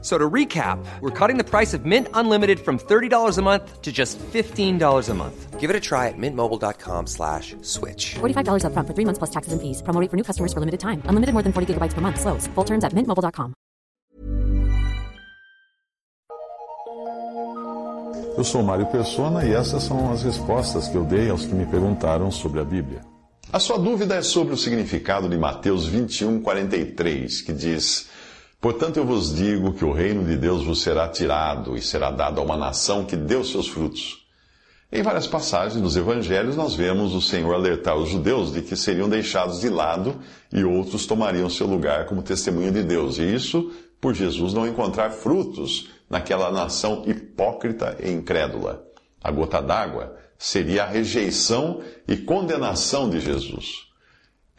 So to recap, we're cutting the price of Mint Unlimited from $30 a month to just $15 a month. Give it a try at mintmobile.com slash switch. $45 upfront for three months plus taxes and fees. Promo rate for new customers for limited time. Unlimited more than 40 gigabytes per month. Slows. Full terms at mintmobile.com. Eu sou Mário Persona e essas são as respostas que eu dei aos que me perguntaram sobre a Bíblia. A sua dúvida é sobre o significado de Mateus 21, 43, que diz: Portanto, eu vos digo que o reino de Deus vos será tirado e será dado a uma nação que deu seus frutos. Em várias passagens dos evangelhos, nós vemos o Senhor alertar os judeus de que seriam deixados de lado e outros tomariam seu lugar como testemunho de Deus. E isso por Jesus não encontrar frutos naquela nação hipócrita e incrédula. A gota d'água seria a rejeição e condenação de Jesus.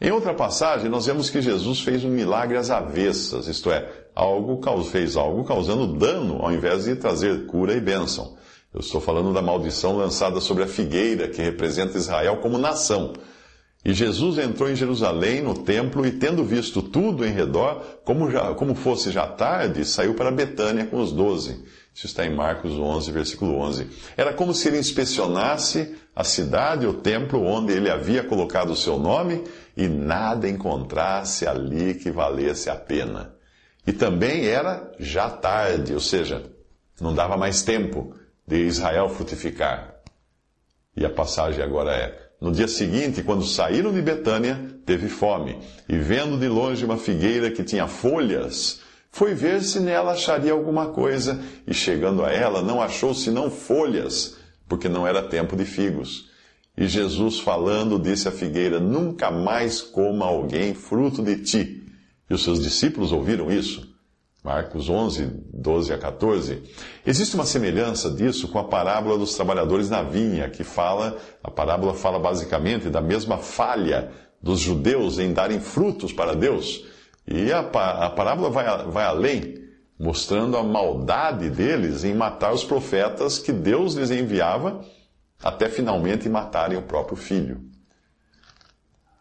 Em outra passagem, nós vemos que Jesus fez um milagre às avessas, isto é, algo fez algo causando dano ao invés de trazer cura e bênção. Eu estou falando da maldição lançada sobre a figueira que representa Israel como nação. E Jesus entrou em Jerusalém, no templo, e tendo visto tudo em redor, como, já, como fosse já tarde, saiu para Betânia com os doze. Isso está em Marcos 11, versículo 11. Era como se ele inspecionasse a cidade, o templo onde ele havia colocado o seu nome, e nada encontrasse ali que valesse a pena. E também era já tarde, ou seja, não dava mais tempo de Israel frutificar. E a passagem agora é: no dia seguinte, quando saíram de Betânia, teve fome, e vendo de longe uma figueira que tinha folhas, foi ver se nela acharia alguma coisa, e chegando a ela, não achou senão folhas, porque não era tempo de figos. E Jesus, falando, disse à figueira: Nunca mais coma alguém fruto de ti. E os seus discípulos ouviram isso. Marcos 11, 12 a 14. Existe uma semelhança disso com a parábola dos trabalhadores na vinha, que fala, a parábola fala basicamente da mesma falha dos judeus em darem frutos para Deus. E a, a parábola vai, vai além, mostrando a maldade deles em matar os profetas que Deus lhes enviava até finalmente matarem o próprio filho.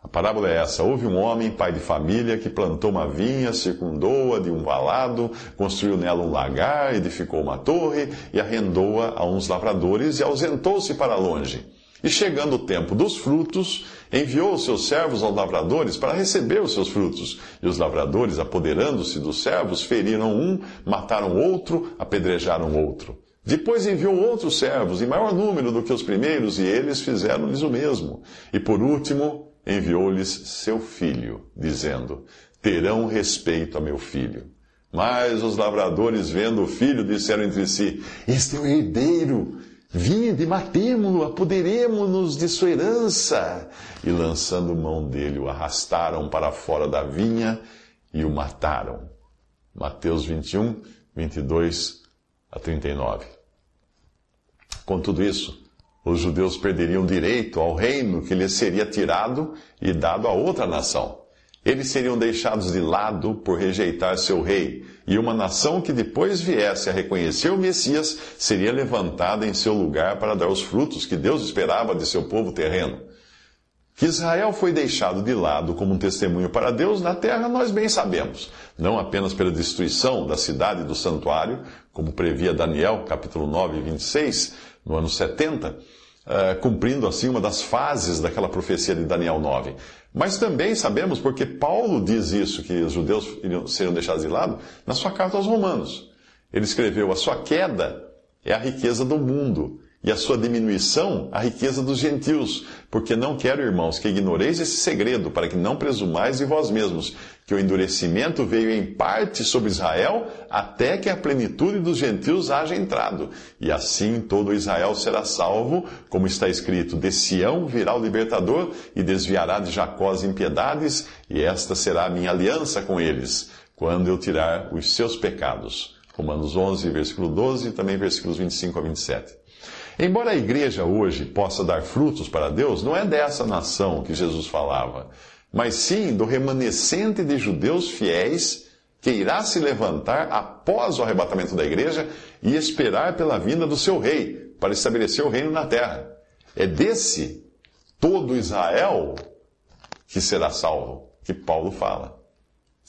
A parábola é essa: houve um homem, pai de família, que plantou uma vinha, circundou-a de um valado, construiu nela um lagar, edificou uma torre e arrendou-a a uns lavradores e ausentou-se para longe. E chegando o tempo dos frutos, enviou os seus servos aos lavradores para receber os seus frutos. E os lavradores, apoderando-se dos servos, feriram um, mataram outro, apedrejaram outro. Depois enviou outros servos, em maior número do que os primeiros, e eles fizeram-lhes o mesmo. E por último, enviou-lhes seu filho, dizendo: Terão respeito a meu filho. Mas os lavradores, vendo o filho, disseram entre si: Este é o herdeiro. Vinde, matemo-lo, apoderemo-nos de sua herança. E lançando mão dele, o arrastaram para fora da vinha e o mataram. Mateus 21, 22 a 39. Com tudo isso, os judeus perderiam direito ao reino que lhes seria tirado e dado a outra nação. Eles seriam deixados de lado por rejeitar seu rei, e uma nação que depois viesse a reconhecer o Messias seria levantada em seu lugar para dar os frutos que Deus esperava de seu povo terreno. Que Israel foi deixado de lado como um testemunho para Deus na terra, nós bem sabemos. Não apenas pela destruição da cidade e do santuário, como previa Daniel, capítulo 9, 26, no ano 70, eh, cumprindo assim uma das fases daquela profecia de Daniel 9. Mas também sabemos porque Paulo diz isso, que os judeus seriam deixados de lado, na sua carta aos Romanos. Ele escreveu: A sua queda é a riqueza do mundo e a sua diminuição a riqueza dos gentios, porque não quero, irmãos, que ignoreis esse segredo, para que não presumais de vós mesmos, que o endurecimento veio em parte sobre Israel, até que a plenitude dos gentios haja entrado. E assim todo Israel será salvo, como está escrito: De Sião virá o libertador, e desviará de Jacó as impiedades, e esta será a minha aliança com eles, quando eu tirar os seus pecados. Romanos 11, versículo 12, e também versículos 25 a 27. Embora a igreja hoje possa dar frutos para Deus, não é dessa nação que Jesus falava, mas sim do remanescente de judeus fiéis que irá se levantar após o arrebatamento da igreja e esperar pela vinda do seu rei, para estabelecer o reino na terra. É desse todo Israel que será salvo, que Paulo fala.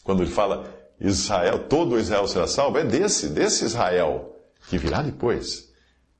Quando ele fala Israel, todo Israel será salvo, é desse, desse Israel que virá depois.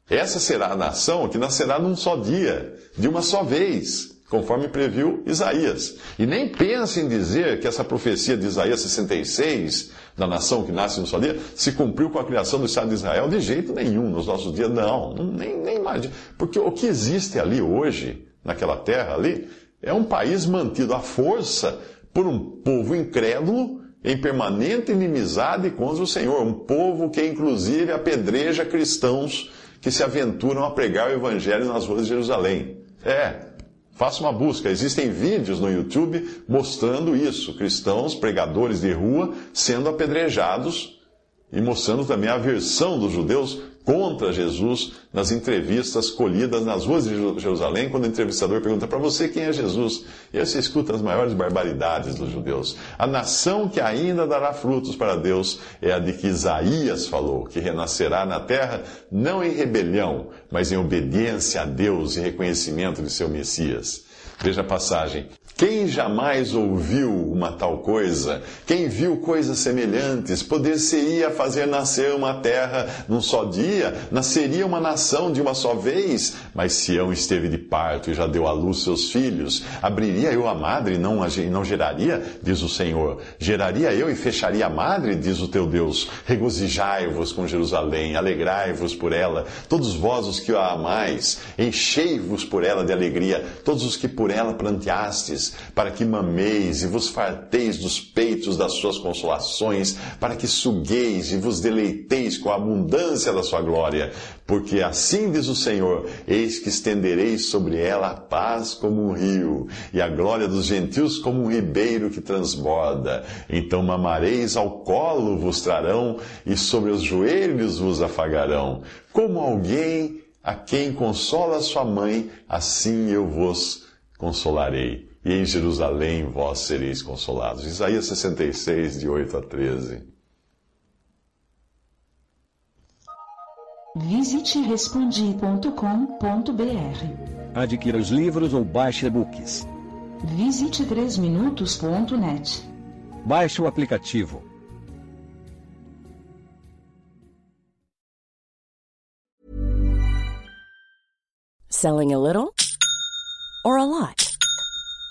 Essa será a nação que nascerá num só dia, de uma só vez conforme previu Isaías. E nem pense em dizer que essa profecia de Isaías 66, da nação que nasce no só dia, se cumpriu com a criação do Estado de Israel de jeito nenhum nos nossos dias. Não, nem, nem imagina. Porque o que existe ali hoje, naquela terra ali, é um país mantido à força por um povo incrédulo em permanente inimizade contra o Senhor. Um povo que, inclusive, apedreja cristãos que se aventuram a pregar o evangelho nas ruas de Jerusalém. É, Faça uma busca. Existem vídeos no YouTube mostrando isso. Cristãos, pregadores de rua, sendo apedrejados e mostrando também a aversão dos judeus contra Jesus nas entrevistas colhidas nas ruas de Jerusalém, quando o entrevistador pergunta para você quem é Jesus. E aí você escuta as maiores barbaridades dos judeus. A nação que ainda dará frutos para Deus é a de que Isaías falou, que renascerá na terra não em rebelião, mas em obediência a Deus e reconhecimento de seu Messias. Veja a passagem. Quem jamais ouviu uma tal coisa? Quem viu coisas semelhantes? Poder-se-ia fazer nascer uma terra num só dia? Nasceria uma nação de uma só vez? Mas Sião esteve de parto e já deu à luz seus filhos. Abriria eu a madre e não, não geraria? Diz o Senhor. Geraria eu e fecharia a madre? Diz o teu Deus. Regozijai-vos com Jerusalém, alegrai-vos por ela, todos vós os que a amais, enchei-vos por ela de alegria, todos os que por ela planteastes para que mameis e vos farteis dos peitos das suas consolações, para que sugueis e vos deleiteis com a abundância da sua glória. Porque assim diz o Senhor: Eis que estendereis sobre ela a paz como um rio, e a glória dos gentios como um ribeiro que transborda. Então mamareis ao colo vos trarão, e sobre os joelhos vos afagarão. Como alguém a quem consola sua mãe, assim eu vos consolarei e em Jerusalém vós sereis consolados. Isaías 66, de 8 a 13. Visite respondi.com.br. Adquira os livros ou baixe e-books. Visite 3minutos.net. Baixe o aplicativo. Selling a little or a lot?